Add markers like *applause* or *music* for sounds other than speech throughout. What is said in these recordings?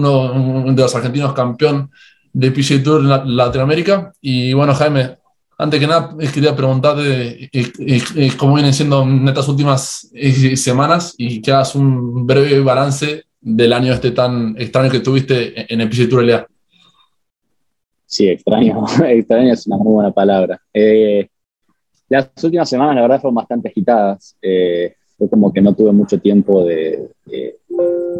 uno de los argentinos campeón de PGA Tour en Latinoamérica. Y bueno, Jaime, antes que nada, quería preguntarte eh, eh, eh, cómo vienen siendo estas últimas semanas y que hagas un breve balance del año este tan extraño que tuviste en el PGA Tour LA. Sí, extraño. *laughs* extraño es una muy buena palabra. las últimas semanas, la verdad, fueron bastante agitadas. fue como que no tuve mucho tiempo de,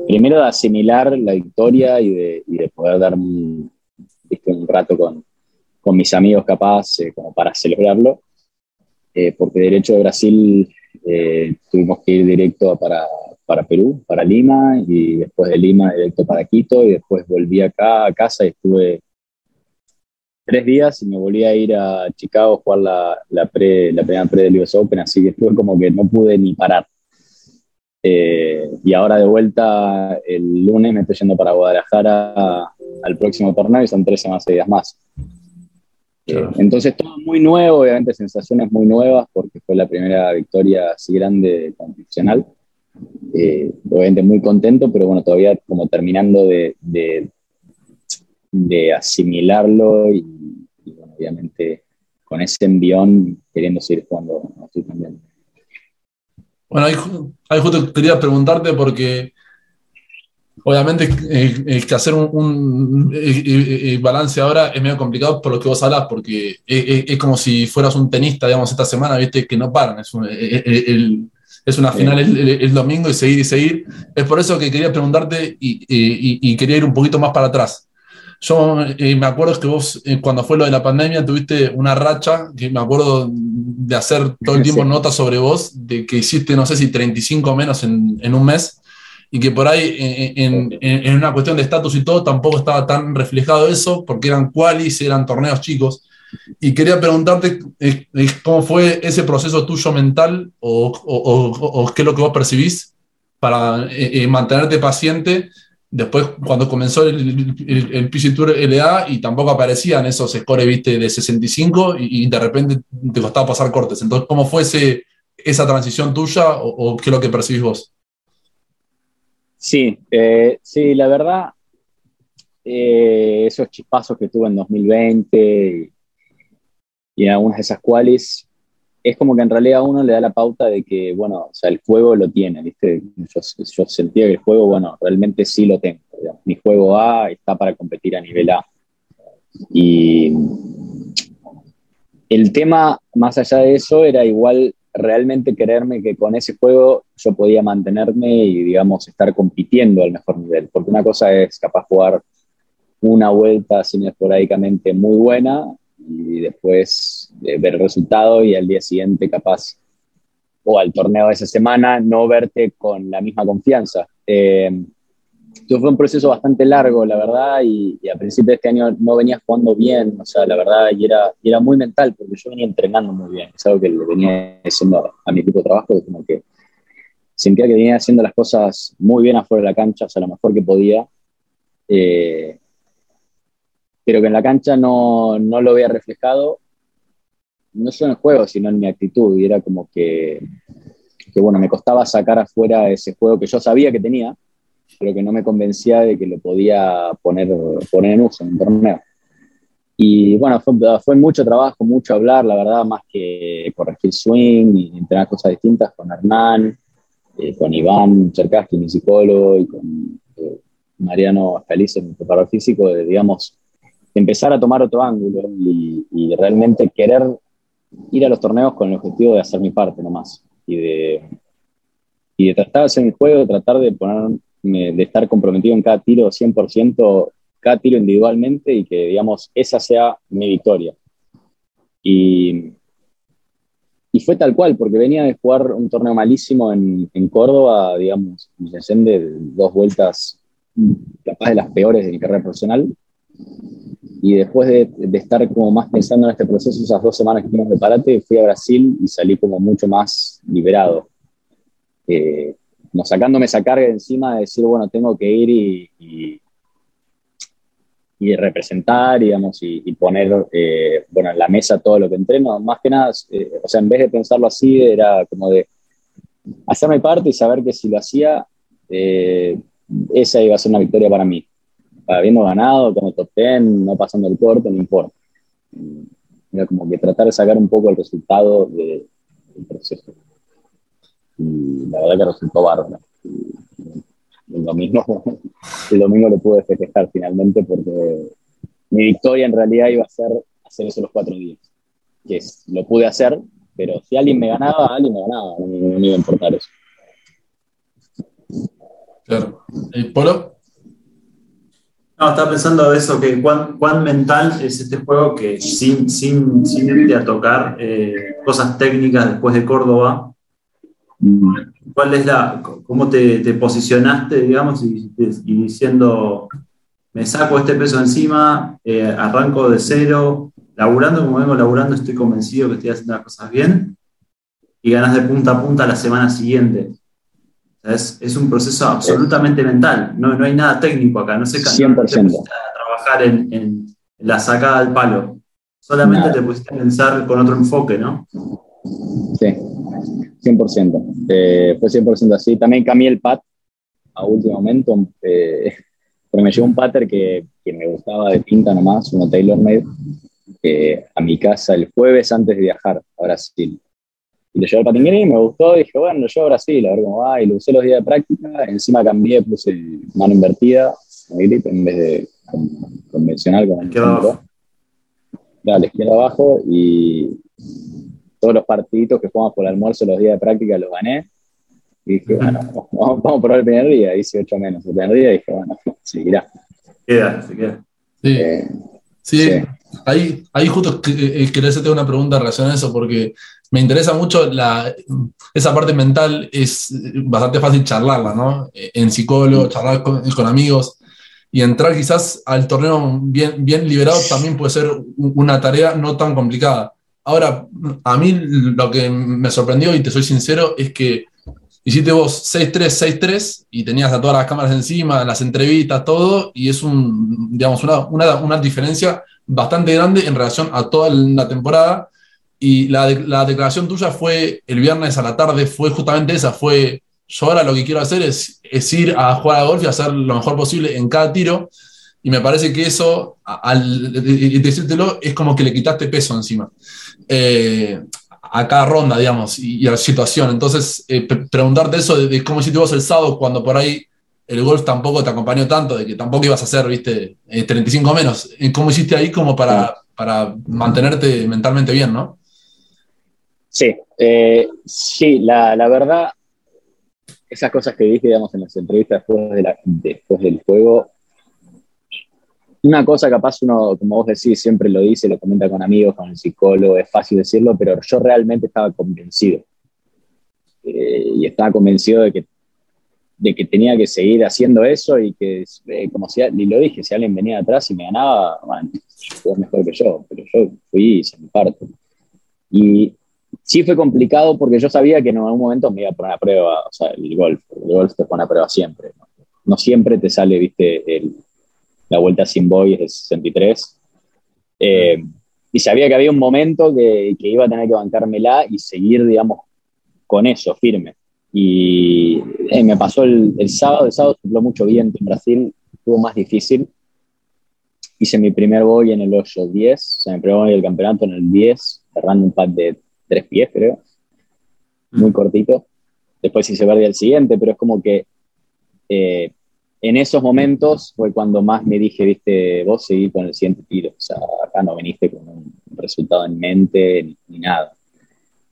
primero de asimilar la victoria y de, poder dar un, un rato con, mis amigos capaz eh, como para celebrarlo, eh, porque derecho de Brasil eh, tuvimos que ir directo para, para Perú, para Lima, y después de Lima directo para Quito, y después volví acá a casa y estuve tres días y me volví a ir a Chicago a jugar la, pre, la primera pre del US Open, así que estuve como que no pude ni parar. Y ahora de vuelta el lunes me estoy yendo para Guadalajara al próximo torneo y son tres semanas seguidas más. Entonces todo muy nuevo, obviamente sensaciones muy nuevas porque fue la primera victoria así grande constitucional. Eh, obviamente muy contento, pero bueno, todavía como terminando de, de, asimilarlo y, bueno, obviamente con ese envión queriendo seguir jugando, estoy también. Bueno, ahí, ahí justo quería preguntarte porque Obviamente eh, que hacer un, eh, eh, balance ahora es medio complicado por lo que vos hablas, porque es, como si fueras un tenista, digamos, esta semana, viste, que no paran. Es, es una final el, domingo y seguir y seguir. Es por eso que quería preguntarte y, quería ir un poquito más para atrás. Yo me acuerdo que vos, cuando fue lo de la pandemia, tuviste una racha, que me acuerdo de hacer todo el *laughs* tiempo notas sobre vos, de que hiciste, no sé si 35 menos en, en un mes y que por ahí en, una cuestión de estatus y todo tampoco estaba tan reflejado eso, porque eran qualis, eran torneos chicos. Y quería preguntarte eh, eh, cómo fue ese proceso tuyo mental o, qué es lo que vos percibís para eh, mantenerte paciente después cuando comenzó el, el, el PC Tour LA y tampoco aparecían esos scores, viste, de 65 y, de repente te costaba pasar cortes. Entonces, ¿cómo fue esa transición tuya o, qué es lo que percibís vos? Sí, eh, sí, la verdad, eh, esos chispazos que tuve en 2020 y, en algunas de esas cuales, es como que en realidad uno le da la pauta de que, bueno, o sea, el juego lo tiene, ¿viste? Yo, sentía que el juego, bueno, realmente sí lo tengo. Mi juego A está para competir a nivel A. Y el tema, más allá de eso, era igual realmente creerme que con ese juego yo podía mantenerme y, digamos, estar compitiendo al mejor nivel. Porque una cosa es capaz jugar una vuelta sin esporádicamente muy buena y después ver el resultado y al día siguiente capaz o al torneo de esa semana no verte con la misma confianza. Eh, fue un proceso bastante largo, la verdad, y, a principios de este año no venía jugando bien, o sea, la verdad, y era, y era muy mental, porque yo venía entrenando muy bien, es algo que le venía diciendo a, mi equipo de trabajo, como que sentía que venía haciendo las cosas muy bien afuera de la cancha, o sea, lo mejor que podía, eh, pero que en la cancha no, no lo había reflejado, no solo en el juego, sino en mi actitud, y era como que, que bueno, me costaba sacar afuera ese juego que yo sabía que tenía, pero que no me convencía de que lo podía poner, poner en uso en un torneo. Y bueno, fue, fue, mucho trabajo, mucho hablar, la verdad, más que corregir swing y entrenar cosas distintas con Hernán, eh, con Iván Cherkaski, mi psicólogo, y con eh, Mariano Feliz, mi preparador físico, de, digamos, empezar a tomar otro ángulo y, y, realmente querer ir a los torneos con el objetivo de hacer mi parte nomás y de, y de tratar de hacer mi juego, tratar de poner de estar comprometido en cada tiro 100%, cada tiro individualmente y que, digamos, esa sea mi victoria. Y, y fue tal cual, porque venía de jugar un torneo malísimo en, en Córdoba, digamos, de dos vueltas capaz de las peores de mi carrera profesional. Y después de, de, estar como más pensando en este proceso, esas dos semanas que tuvimos de parate, fui a Brasil y salí como mucho más liberado. Eh, como sacándome esa carga encima de decir, bueno, tengo que ir y, y, representar, digamos, y, poner, eh, bueno, en la mesa todo lo que entreno. Más que nada, eh, o sea, en vez de pensarlo así, era como de hacerme parte y saber que si lo hacía, eh, esa iba a ser una victoria para mí. Habiendo ganado, como top 10, no pasando el corte, no importa. Era como que tratar de sacar un poco el resultado del proceso. Y la verdad que resultó bárbaro. El domingo, el domingo lo *laughs* pude festejar finalmente porque mi victoria en realidad iba a ser hacer eso los cuatro días. Que lo pude hacer, pero si alguien me ganaba, alguien me ganaba, no, me iba a importar eso. Claro. ¿Y Polo? No, estaba pensando eso, que cuán, mental es este juego que sin, sin, sin irte a tocar eh, cosas técnicas después de Córdoba. ¿cuál es la, cómo te, te posicionaste, digamos, y, diciendo, me saco este peso encima, eh, arranco de cero, laburando como vengo laburando, estoy convencido que estoy haciendo las cosas bien, y ganas de punta a punta la semana siguiente? Es, un proceso absolutamente mental, no, no hay nada técnico acá, no se 100%. a trabajar en, la sacada del palo, solamente te pusiste a pensar con otro enfoque, ¿no? Sí, 100%. Eh, fue 100% así. También cambié el pad a último momento, eh, *laughs* porque me llegó un pattern que, que, me gustaba de pinta nomás, uno tailor-made, eh, a mi casa el jueves antes de viajar a Brasil. Y lo llevé al patinguini y me gustó. Y dije, bueno, lo llevo a Brasil, a ver cómo va. Y lo usé los días de práctica. Encima cambié, puse mano invertida, grip, en vez de convencional con el abajo. a la izquierda abajo. Y todos los partiditos que jugamos por el almuerzo los días de práctica los gané. Y dije, bueno, vamos, vamos a probar el primer día. Hice 8 menos el primer día y dije, bueno, *laughs* seguirá. Queda, se queda. Sí. Eh, sí. Ahí, ahí justo eh, quería hacerte una pregunta relacionada a eso, porque me interesa mucho la, esa parte mental, es bastante fácil charlarla, ¿no? En psicólogo, charlar con, amigos y entrar quizás al torneo bien, bien liberado también puede ser una tarea no tan complicada. Ahora, a mí lo que me sorprendió, y te soy sincero, es que hiciste vos 6-3, 6-3 y tenías a todas las cámaras encima, las entrevistas, todo, y es un, digamos, una, una, una diferencia bastante grande en relación a toda la temporada y la, la, declaración tuya fue el viernes a la tarde, fue justamente esa, fue yo ahora lo que quiero hacer es, es ir a jugar a golf y hacer lo mejor posible en cada tiro. Y me parece que eso, al decírtelo, es como que le quitaste peso encima. Eh, a cada ronda, digamos, y, a la situación. Entonces, eh, preguntarte eso de, cómo hiciste vos el sábado cuando por ahí el golf tampoco te acompañó tanto, de que tampoco ibas a hacer, viste, 35 eh, menos. ¿Cómo hiciste ahí como para, para mantenerte mentalmente bien, no? Sí, eh, sí, la, la, verdad, esas cosas que dije, digamos, en las entrevistas después, de la, después del juego, una cosa capaz uno, como vos decís, siempre lo dice, lo comenta con amigos, con el psicólogo, es fácil decirlo, pero yo realmente estaba convencido. Eh, y estaba convencido de que, de que tenía que seguir haciendo eso y que, eh, como si, y lo dije, si alguien venía atrás y me ganaba, bueno, fue mejor que yo, pero yo fui y hice parte. Y sí fue complicado porque yo sabía que en algún momento me iba a poner a prueba, o sea, el golf, el golf te pone a prueba siempre. No, siempre te sale, viste, el, la vuelta sin boy es 63. Eh, y sabía que había un momento que, iba a tener que bancármela y seguir, digamos, con eso, firme. Y eh, me pasó el, el, sábado, el sábado sopló mucho viento en Brasil, estuvo más difícil. Hice mi primer boy en el 8-10, o mi primer boy del campeonato en el 10, cerrando un pad de tres pies, creo. Muy mm. cortito. Después hice verde el siguiente, pero es como que eh, en esos momentos fue cuando más me dije, viste, vos seguí con el siguiente tiro. O sea, acá no viniste con un resultado en mente ni, nada.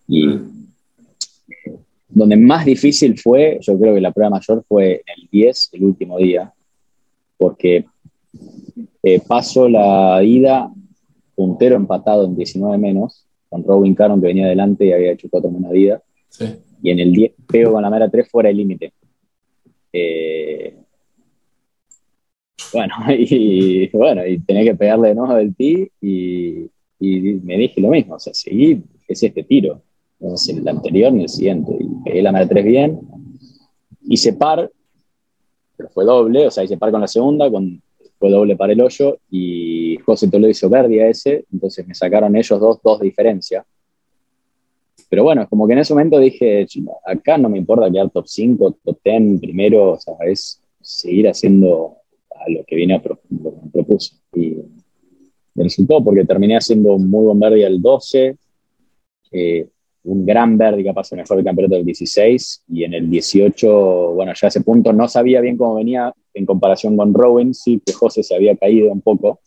Y donde más difícil fue, yo creo que la prueba mayor fue el 10, el último día, porque eh, paso la ida puntero empatado en 19 menos, con Robin Caron que venía adelante y había hecho cuatro una vida. Y en el 10 pego con la mera 3 fuera del límite. Eh, bueno, *laughs* y bueno, y tenía que pegarle de nuevo del tee y, y, me dije lo mismo, o sea, seguí, es este tiro. Entonces, el anterior ni el siguiente. Y pegué la mera 3 bien. Hice par, pero fue doble, o sea, hice par con la segunda, con fue doble para el hoyo y José Toledo hizo verde a ese, entonces me sacaron ellos dos, dos de diferencia. Pero bueno, es como que en ese momento dije, acá no me importa quedar top 5, top 10 primero, o sea, es seguir haciendo, lo que vine a pro, lo que me. Y me resultó porque terminé haciendo un muy buen verde al 12, eh, un gran verde capaz el mejor del campeonato del 16 y en el 18, bueno, ya a ese punto no sabía bien cómo venía en comparación con Rowan, sí que José se había caído un poco,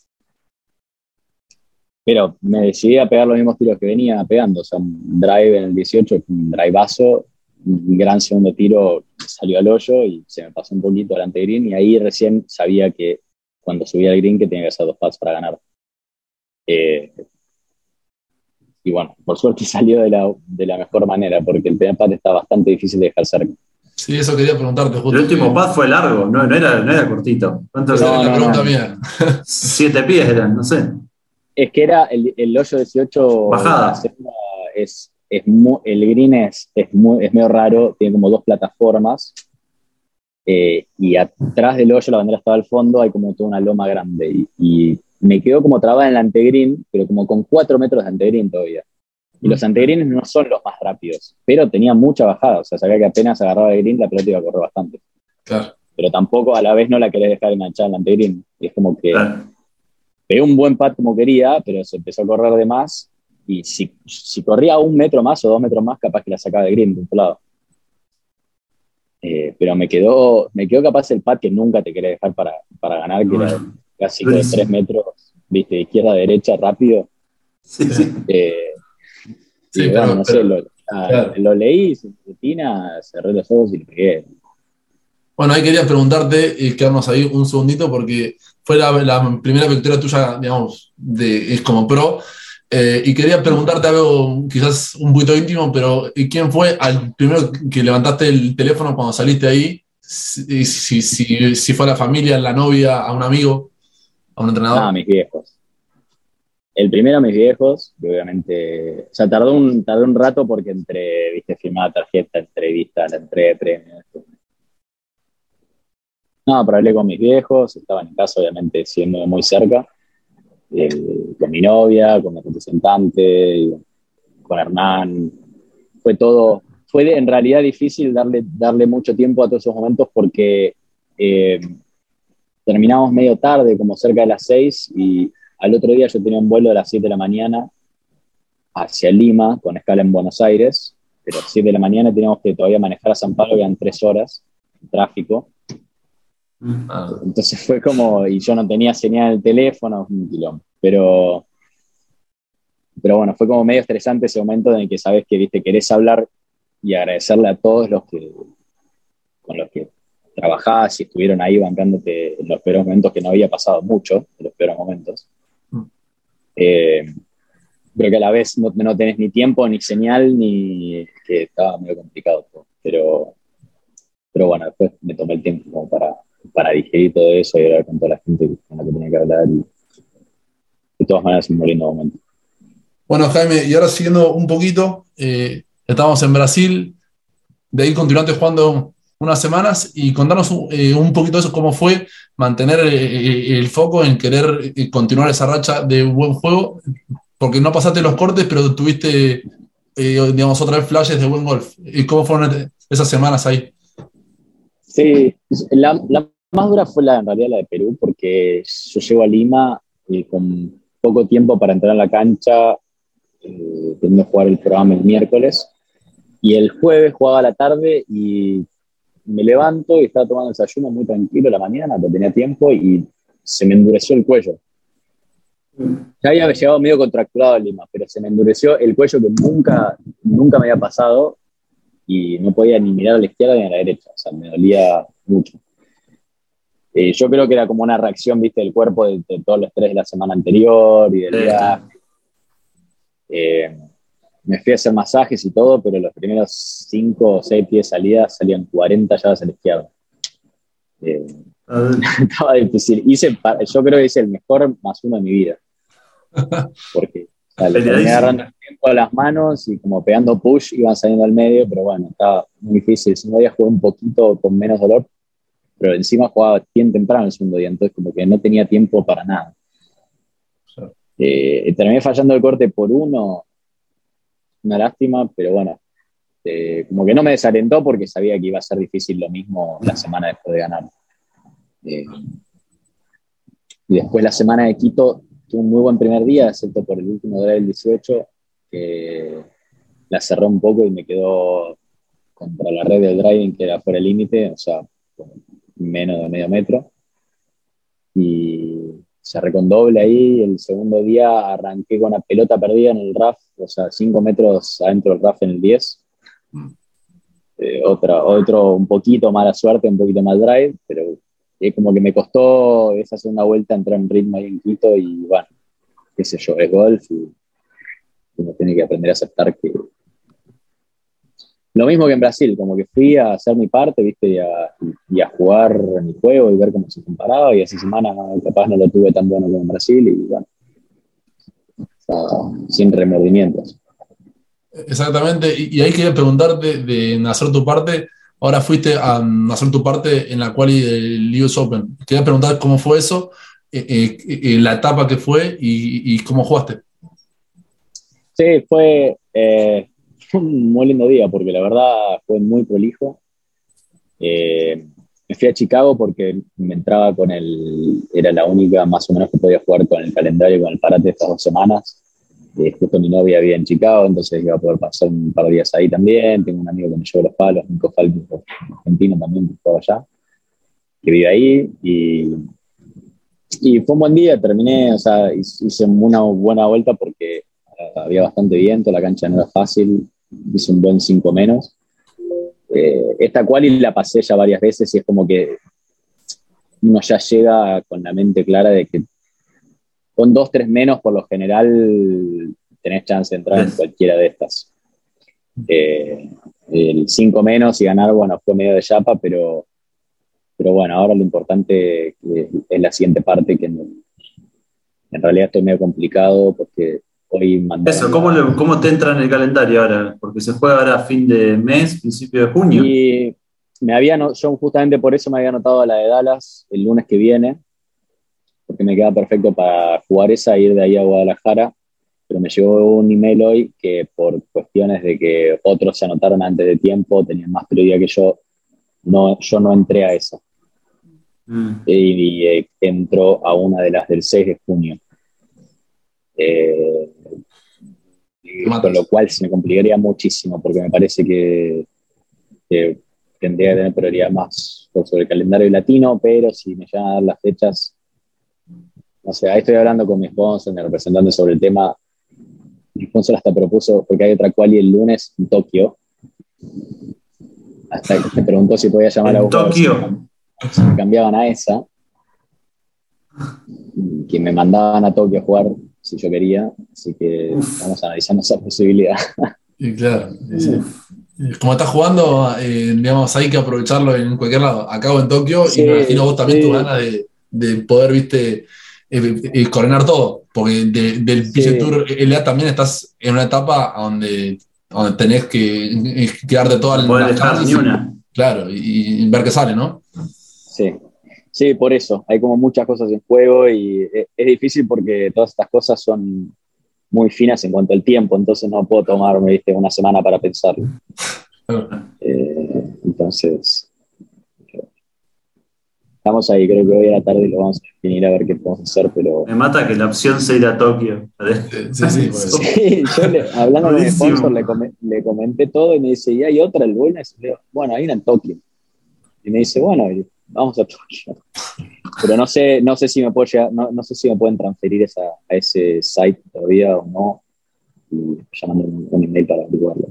pero me decidí a pegar los mismos tiros que venía pegando, o sea, un drive en el 18, un driveazo, un gran segundo tiro salió al hoyo y se me pasó un poquito delante green y ahí recién sabía que cuando subía al green que tenía que hacer dos pads para ganar. Eh, y bueno, por suerte *laughs* salió de la, de la mejor manera porque el primer pad está bastante difícil de dejar cerca. Sí, eso quería preguntarte. Justo. El último pad fue largo, no, no, era, no era cortito. ¿Cuánto no, la pregunta mía. *laughs* Siete pies eran, no sé. Es que era el, el hoyo 18. Bajada. Es, es el green es, es, muy, es medio raro, tiene como dos plataformas. Eh, y atrás del hoyo, la bandera estaba al fondo, hay como toda una loma grande. Y, me quedó como trabada en el antegreen, pero como con cuatro metros de antegreen todavía. Y los antegreens no son los más rápidos, pero tenía mucha bajada. O sea, sabía que apenas agarraba el green, la pelota iba a correr bastante. Claro. Pero tampoco a la vez no la querés dejar enganchada en el antegreen. Y es como que pegué un buen pat como quería, pero se empezó a correr de más. Y si, si corría un metro más o dos metros más, capaz que la sacaba de green de otro lado. Eh, pero me quedó, me quedó capaz el pat que nunca te querés dejar para, para ganar, que era casi de tres metros, viste, de izquierda a derecha, rápido. Sí, sí. Eh, sí, bueno, no sé, lo, ah, lo, leí sin rutina, cerré los ojos y le pegué. Bueno, ahí quería preguntarte y quedarnos ahí un segundito porque fue la, primera victoria tuya, digamos, de, es como pro. Eh, y quería preguntarte algo quizás un poquito íntimo, pero ¿quién fue al primero que levantaste el teléfono cuando saliste ahí? Si, si, si, si fue a la familia, a la novia, a un amigo, a un entrenador. Ah, mis viejos. El primero a mis viejos, que obviamente, o sea, tardó un, tardó un rato porque entre, viste, firmada tarjeta, entrevista, la entrega de premios, no, pero hablé con mis viejos, estaban en casa, obviamente, siendo muy cerca, eh, con mi novia, con mi representante, con Hernán. Fue todo, fue en realidad difícil darle, darle mucho tiempo a todos esos momentos porque eh, terminamos medio tarde, como cerca de las seis, y al otro día yo tenía un vuelo a las 7 de la mañana hacia Lima, con escala en Buenos Aires, pero a las 7 de la mañana teníamos que todavía manejar a San Pablo, eran tres horas en tráfico, Ah. Entonces fue como, y yo no tenía señal en el teléfono, un quilombo. Pero, pero bueno, fue como medio estresante ese momento en el que sabes que viste, querés hablar y agradecerle a todos los que con los que trabajás y estuvieron ahí bancándote en los peores momentos que no había pasado mucho, en los peores momentos. Mm. Eh, pero que a la vez no, no, tenés ni tiempo, ni señal, ni que estaba medio complicado. Pero, pero bueno, después me tomé el tiempo como para, para digerir todo eso y hablar con toda la gente con la que tenía que hablar. Y de todas maneras, un lindo momento. Bueno, Jaime, y ahora siguiendo un poquito, eh, estamos en Brasil, de ahí continuante jugando unas semanas y contanos eh, un poquito de eso, cómo fue mantener eh, el foco en querer continuar esa racha de buen juego, porque no pasaste los cortes, pero tuviste, digamos, otra vez flashes de buen golf. ¿Y cómo fueron esas semanas ahí? Sí, la, más dura fue la, en realidad la de Perú, porque yo llego a Lima con poco tiempo para entrar a la cancha, eh, que jugar el programa el miércoles, y el jueves jugaba a la tarde y me levanto y estaba tomando desayuno muy tranquilo la mañana, porque tenía tiempo y se me endureció el cuello. Ya había llegado medio contracturado a Lima, pero se me endureció el cuello que nunca, nunca me había pasado y no podía ni mirar a la izquierda ni a la derecha, o sea, me dolía mucho. Eh, yo creo que era como una reacción, viste, del cuerpo de, todos los estrés de la semana anterior y del día. Eh, me fui a hacer masajes y todo, pero los primeros 5 o 6 pies de salida salían 40 llaves a la izquierda. Eh, *laughs* estaba difícil. Hice, yo creo que hice el mejor más uno de mi vida. *laughs* Porque le terminé agarrando el tiempo a las manos y como pegando push iban saliendo al medio, pero bueno, estaba muy difícil. Si no había jugado un poquito con menos dolor, pero encima jugaba bien temprano el segundo día, entonces como que no tenía tiempo para nada. Eh, terminé fallando el corte por uno, una lástima, pero bueno, eh, como que no me desalentó porque sabía que iba a ser difícil lo mismo la semana después de ganar. Eh, Y después la semana de Quito tuvo un muy buen primer día, excepto por el último drive del 18, que la cerró un poco y me quedó contra la red del driving que era fuera el límite, o sea, menos de medio metro. Y cerré con doble ahí. El segundo día arranqué con una pelota perdida en el RAF, o sea, 5 metros adentro del RAF en el 10. Mm. Eh, otra, otro un poquito mala suerte, un poquito mal drive, pero es como que me costó esa segunda vuelta entrar en ritmo ahí en Quito y bueno, qué sé yo, es golf y uno tiene que aprender a aceptar que... Lo mismo que en Brasil, como que fui a hacer mi parte, ¿viste? Y a, y a jugar mi juego y ver cómo se comparaba y esa semana capaz no lo tuve tan bueno como en Brasil y bueno, sin remordimientos. Exactamente, y, ahí quería preguntarte de hacer tu parte, ahora fuiste a hacer tu parte en la cual del US Open. Quería preguntar cómo fue eso, eh, eh, eh, la etapa que fue y, cómo jugaste. Sí, fue, *laughs* un muy lindo día porque la verdad fue muy prolijo. me fui a Chicago porque me entraba con el, era la única más o menos que podía jugar con el calendario, con el parate de estas dos semanas justo mi novia había en Chicago, entonces iba a poder pasar un par de días ahí también. Tengo un amigo que me llevó los palos, Nico Falco, argentino también, que estaba allá, que vive ahí. Y, y fue un buen día, terminé, o sea, hice una buena vuelta porque eh, había bastante viento, la cancha no era fácil, hice un buen 5 menos. Eh, esta cual la pasé ya varias veces y es como que uno ya llega con la mente clara de que con dos, tres menos, por lo general, tenés chance de entrar en cualquiera de estas. Eh, el 5 menos y ganar, bueno, fue medio de chapa, pero, pero bueno, ahora lo importante es, la siguiente parte, que en, realidad estoy medio complicado porque hoy. Eso, ¿cómo, ¿cómo, te entra en el calendario ahora? Porque se juega ahora a fin de mes, principio de junio. Y me había, yo justamente por eso me había anotado a la de Dallas el lunes que viene, porque me queda perfecto para jugar esa e ir de ahí a Guadalajara, pero me llegó un email hoy que por cuestiones de que otros se anotaron antes de tiempo, tenían más prioridad que yo, no, yo no entré a esa. Mm. Y, eh, entró a una de las del 6 de junio. Eh, con lo cual se me complicaría muchísimo, porque me parece que, tendría que tener prioridad más sobre el calendario latino, pero si me llegan a dar las fechas, no sé, ahí estoy hablando con mi sponsor, mi representante sobre el tema. Mi sponsor hasta propuso, porque hay otra quali el lunes en Tokio. Hasta me preguntó si podía llamar a Tokio. Si me cambiaban a esa. Que me mandaban a Tokio a jugar si yo quería. Así que vamos analizando esa posibilidad. Y claro. Como estás jugando, eh, digamos, hay que aprovecharlo en cualquier lado. Acabo en Tokio y me imagino vos también tu ganas de, de poder, viste, eh, eh, coronar todo, porque del PG Tour LA también estás en una etapa donde, donde tenés que eh, quedarte toda la. Claro, y, ver qué sale, ¿no? Sí. Sí, por eso. Hay como muchas cosas en juego y es, difícil porque todas estas cosas son muy finas en cuanto al tiempo, entonces no puedo tomarme ¿viste? una semana para pensarlo. *laughs* entonces, estamos ahí, creo que hoy a la tarde lo vamos a definir a ver qué podemos hacer, pero... Me mata que la opción sea ir a Tokio. Sí, sí, *laughs* sí yo le, hablando con mi sponsor le, comenté todo y me dice, ¿y hay otra el? Bueno, hay una en Tokio. Y me dice, bueno, vamos a Tokio. Pero no sé, no sé si me puedo llegar, no, no sé si me pueden transferir esa, a ese site todavía o no. Y llamando un, email para averiguarlo.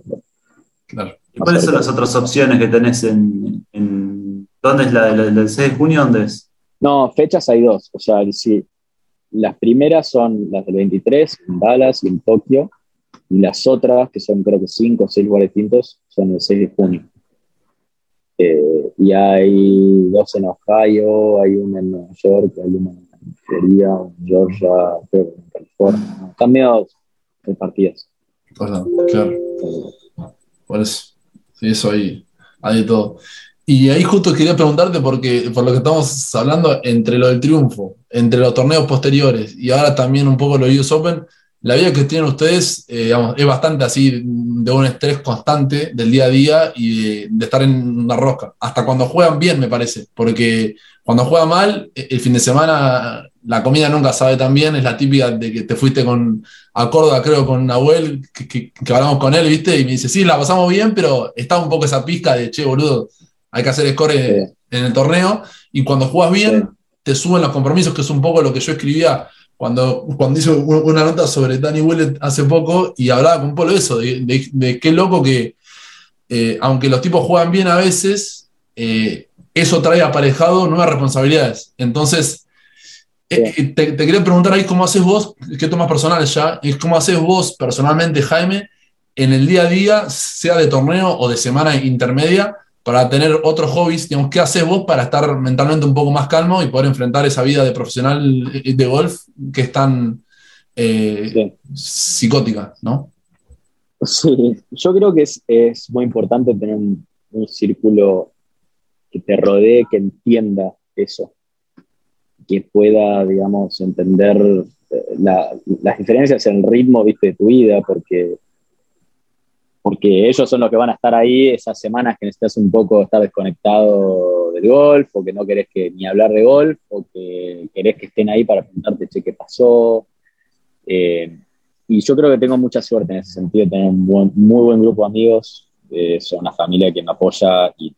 Claro. ¿Y cuáles son las otras opciones que tenés en ¿Dónde es la, del 6 de junio? ¿Dónde es? No, fechas hay dos. O sea, sí, las primeras son las del 23 en Dallas y en Tokio, y las otras, que son creo que cinco o seis lugares distintos, son el 6 de junio. Y hay dos en Ohio, hay una en Nueva York, hay una en Florida, en Georgia, en California. Están medio repartidas. Claro, claro. Por eso, sí, eso ahí, hay de todo. Y ahí justo quería preguntarte, porque por lo que estamos hablando, entre lo del triunfo, entre los torneos posteriores y ahora también un poco los US Open, la vida que tienen ustedes eh, es bastante así, de un estrés constante del día a día y de, estar en una rosca. Hasta cuando juegan bien, me parece, porque cuando juega mal, e, el fin de semana la comida nunca sabe tan bien, es la típica de que te fuiste con, a Córdoba, creo, con Nahuel, que, que, que, hablamos con él, ¿viste? Y me dice, sí, la pasamos bien, pero está un poco esa pizca de, che, boludo, hay que hacer score sí. en el torneo, y cuando juegas bien, sí. te suben los compromisos, que es un poco lo que yo escribía cuando, cuando hice una nota sobre Danny Willett hace poco, y hablaba con Polo eso, de, de, de qué loco que, eh, aunque los tipos juegan bien a veces, eh, eso trae aparejado nuevas responsabilidades. Entonces, eh, te, te, quería preguntar ahí cómo haces vos, qué tomas personal ya, es cómo haces vos personalmente, Jaime, en el día a día, sea de torneo o de semana intermedia, para tener otros hobbies, digamos, ¿qué haces vos para estar mentalmente un poco más calmo y poder enfrentar esa vida de profesional de golf que es tan eh, sí. psicótica, ¿no? Sí, yo creo que es, es muy importante tener un, un círculo que te rodee, que entienda eso que pueda, digamos, entender eh, la, las diferencias en el ritmo, viste, de tu vida, porque, porque ellos son los que van a estar ahí esas semanas que necesitas un poco estar desconectado del golf, o que no querés que, ni hablar de golf, o que querés que estén ahí para preguntarte, che, qué pasó. Eh, y yo creo que tengo mucha suerte en ese sentido, tener un buen, muy buen grupo de amigos, eh, son una familia que me apoya y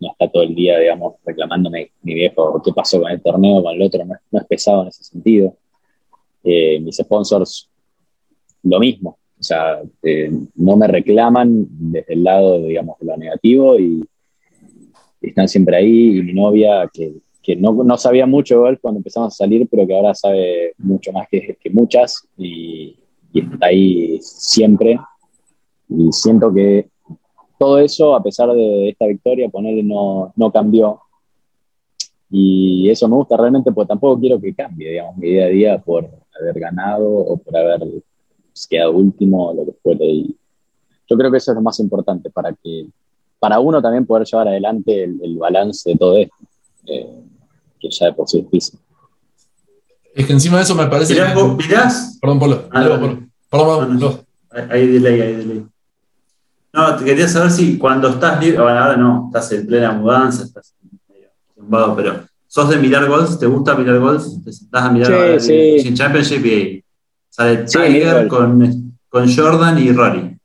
no está todo el día, digamos, reclamándome mi viejo qué pasó con el torneo, con el otro, no, no es pesado en ese sentido. Eh, mis sponsors, lo mismo, o sea, eh, no me reclaman desde el lado, digamos, de lo negativo y, están siempre ahí, y mi novia, que, que no, no, sabía mucho de cuando empezamos a salir, pero que ahora sabe mucho más que, que muchas y, y está ahí siempre. Y siento que todo eso, a pesar de esta victoria, ponerle no, no cambió. Y eso me gusta realmente, porque tampoco quiero que cambie, digamos, mi día a día por haber ganado o por haber quedado último o lo que fuere. Y yo creo que eso es lo más importante para que, para uno también poder llevar adelante el, el balance de todo esto, eh, que ya de por sí es difícil. Es que encima de eso me parece. ¿Mirás? que... ¿Mirás? Perdón, Polo. Ah, Polo, Polo. Perdón, Polo. Hay delay, hay delay. No, te quería saber si cuando estás libre, bueno, ahora no, estás en plena mudanza, estás medio zumbado, pero ¿sos de mirar golf? ¿Te gusta mirar golf? ¿Te sentás a mirar sí, sí. Championship y sale Sí, Tiger con, con Jordan y Rory?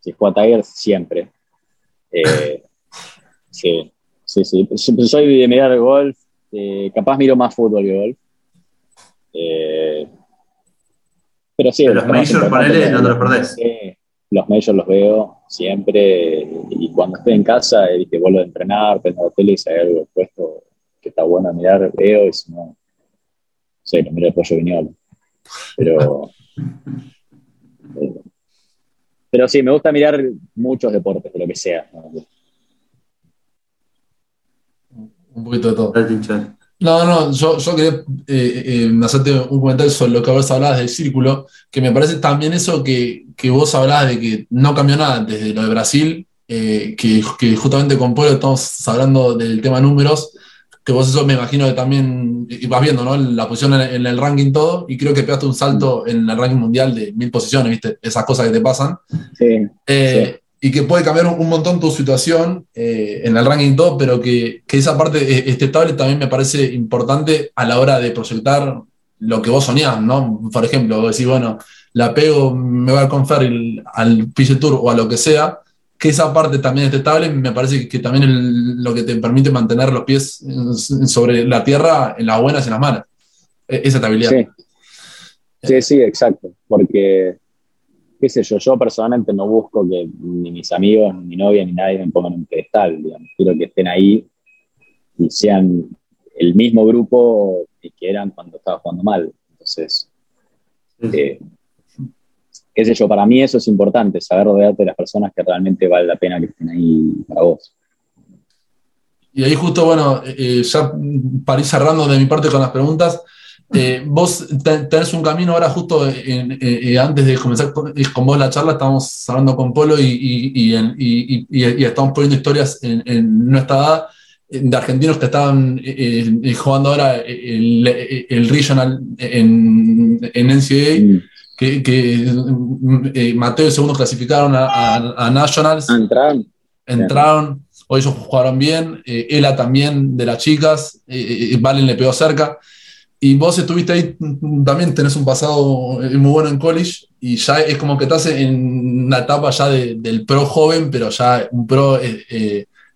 Si juega Tiger, siempre. Eh, *laughs* sí, sí, sí. Soy de mirar golf, eh, capaz miro más fútbol que golf. Eh, pero sí, Pero los majors, ponele, no te los perdés. Sí, los majors los veo siempre y cuando estoy en casa y que vuelvo a entrenar, prendo la tele y si hay algo puesto que está bueno a mirar, veo y si no, sé, lo miro el pollo viñolo. Pero, pero sí, me gusta mirar muchos deportes, de lo que sea. ¿no? Un poquito de todo. No, no, yo, yo quería eh, eh, hacerte un comentario sobre lo que vos hablabas del círculo, que me parece también eso que, que vos hablabas de que no cambió nada desde lo de Brasil, eh, que, que justamente con Pueblo estamos hablando del tema números, que vos eso me imagino que también vas viendo, ¿no? La posición en, en el ranking todo, y creo que pegaste un salto en el ranking mundial de mil posiciones, ¿viste? Esas cosas que te pasan. Sí, Eh, y que puede cambiar un, un montón tu situación eh, en el ranking top, pero que, que esa parte eh, estable también me parece importante a la hora de proyectar lo que vos soñás, ¿no? Por ejemplo, decís, bueno, la pego, me voy al Conferry, al PG Tour o a lo que sea, que esa parte también esté estable, me parece que también es lo que te permite mantener los pies sobre la tierra en las buenas y en las malas. E- Esa estabilidad. sí. Sí, sí, exacto. Porque, qué sé yo, yo personalmente no busco que ni mis amigos, ni mi novia, ni nadie me pongan un pedestal. digamos. Quiero que estén ahí y sean el mismo grupo que eran cuando estaba jugando mal. Entonces, eh, qué sé yo, para mí eso es importante, saber rodearte de las personas que realmente vale la pena que estén ahí para vos. Y ahí justo, bueno, eh, ya para ir cerrando de mi parte con las preguntas, eh, *laughs* vos te- tenés un camino ahora justo en- eh, eh, antes de comenzar con, eh, con vos la charla, estábamos hablando con Polo y, estamos poniendo historias en, nuestra edad eh, de argentinos que estaban eh, eh, jugando ahora el, el regional en, en NCAA, Mm. Que, que, eh, Mateo y segundo clasificaron a, a- a Nationals Ah, entraron. entraron, hoy ellos jugaron bien, eh, Ela también de las chicas, eh, eh, Valen le pegó cerca. Y vos estuviste ahí, también tenés un pasado eh, muy bueno en college y ya es como que estás en una etapa ya del pro joven, pero ya un pro eh,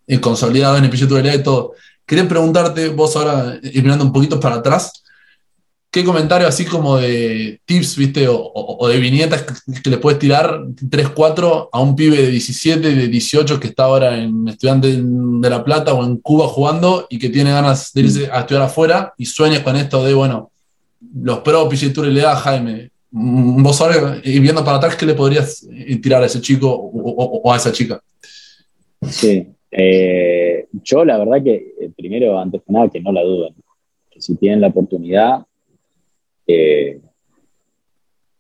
eh, consolidado en el de y todo. Quería preguntarte, vos ahora, mirando un poquito para atrás, ¿Qué comentario así como de tips, viste, o, de viñetas que, le puedes tirar 3, 4 a un pibe de 17, de 18 que está ahora en Estudiante de La Plata o en Cuba jugando y que tiene ganas de irse a estudiar afuera y sueña con esto de, bueno, los pro Tour le da Jaime? Mm, vos ahora, y viendo para atrás, ¿qué le podrías eh, tirar a ese chico o, a esa chica? Sí, eh, yo la verdad que eh, primero, antes que nada, que no la duden, que si tienen la oportunidad,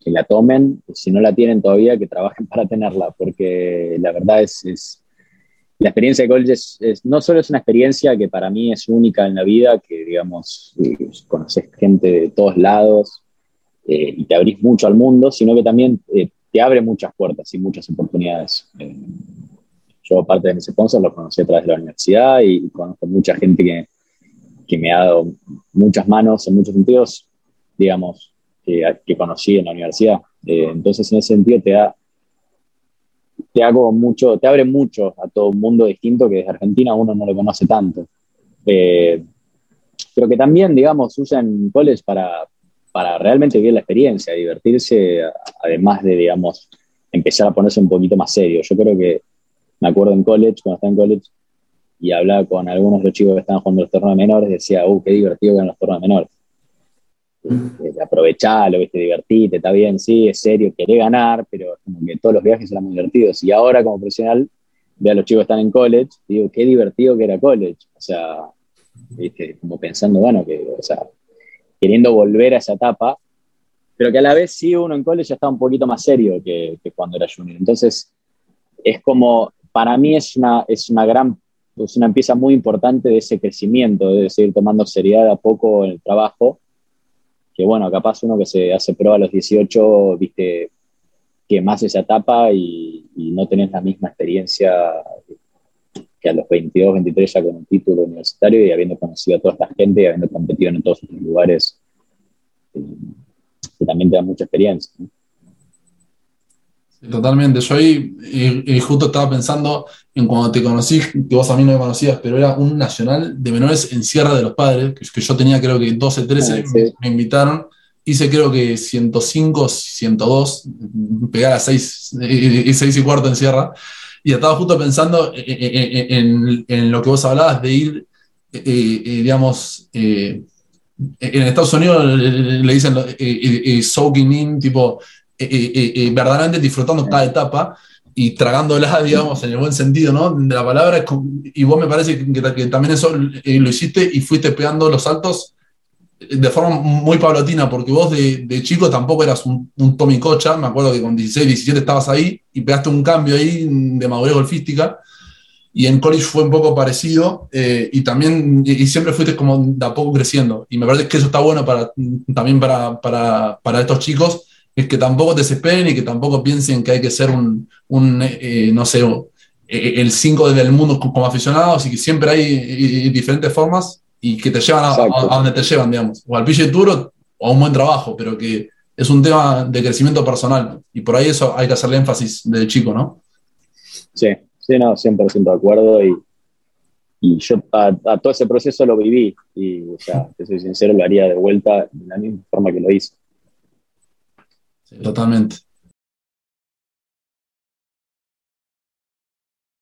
que la tomen, si no la tienen todavía, que trabajen *laughs* para tenerla, porque la verdad es, la experiencia de college es, no solo es una experiencia que para mí es única en la vida, que digamos, conoces gente de todos lados eh, y te abrís mucho al mundo, sino que también eh, te abre muchas puertas y muchas oportunidades. Eh, yo, aparte de mis sponsors, lo conocí a través de la universidad y, conozco mucha gente que, que me ha dado muchas manos en muchos sentidos digamos, que, conocí en la universidad. Eh, entonces, en ese sentido, te da, te hago mucho, te abre mucho a todo un mundo distinto que desde Argentina uno no lo conoce tanto. Eh, pero que también, digamos, usan college para, para realmente vivir la experiencia, divertirse, además de, digamos, empezar a ponerse un poquito más serio. Yo creo que me acuerdo en college, cuando estaba en college, y hablaba con algunos de los chicos que estaban jugando los torneos menores, decía, uh, qué divertido que eran los torneos menores aprovechalo, ¿viste? divertite, está bien, sí, es serio, querés ganar, pero como que todos los viajes eran muy divertidos. Y ahora como profesional, veo a los chicos que están en college, digo, qué divertido que era college. O sea, ¿viste? como pensando, bueno, que, o sea, queriendo volver a esa etapa, pero que a la vez sí uno en college ya está un poquito más serio que, cuando era junior. Entonces, es como, para mí es una, es una gran, es una pieza muy importante de ese crecimiento, de seguir tomando seriedad a poco en el trabajo que bueno, capaz uno que se hace pro a los 18, viste, que más esa etapa y, no tenés la misma experiencia que a los 22, 23 ya con un título universitario y habiendo conocido a toda esta gente y habiendo competido en todos estos lugares, eh, que también te da mucha experiencia. Totalmente. Yo ahí y, justo estaba pensando en cuando te conocí, que vos a mí no me conocías, pero era un nacional de menores en Sierra de los Padres, que, yo tenía creo que 12, 13, ah, me, invitaron. Hice creo que 105, 102, pegar a 6, y 6 y cuarto en Sierra. Y estaba justo pensando en, en, lo que vos hablabas de ir, eh, eh, digamos, eh, en Estados Unidos le dicen soaking in, tipo verdaderamente disfrutando cada etapa y tragándola, *laughs* digamos, en el buen sentido, ¿no? De la palabra, y vos me parece que, también eso eh, lo hiciste y fuiste pegando los saltos de forma muy paulatina, porque vos de, chico tampoco eras un, Tommy Cocha, me acuerdo que con 16, 17 estabas ahí y pegaste un cambio ahí de madurez golfística, y en college fue un poco parecido, eh, y también, y, siempre fuiste como de a poco creciendo, y me parece que eso está bueno para, también para, para, para estos chicos, es que tampoco desesperen y que tampoco piensen que hay que ser un, eh, no sé, eh, el 5 del mundo como aficionados y que siempre hay diferentes formas y que te llevan a, donde te llevan, digamos, o al pille duro o a un buen trabajo, pero que es un tema de crecimiento personal y por ahí eso hay que hacerle énfasis desde chico, ¿no? Sí, sí, no, 100% de acuerdo y, y yo a, todo ese proceso lo viví y, o sea, te soy sincero, lo haría de vuelta de la misma forma que lo hice. Totalmente.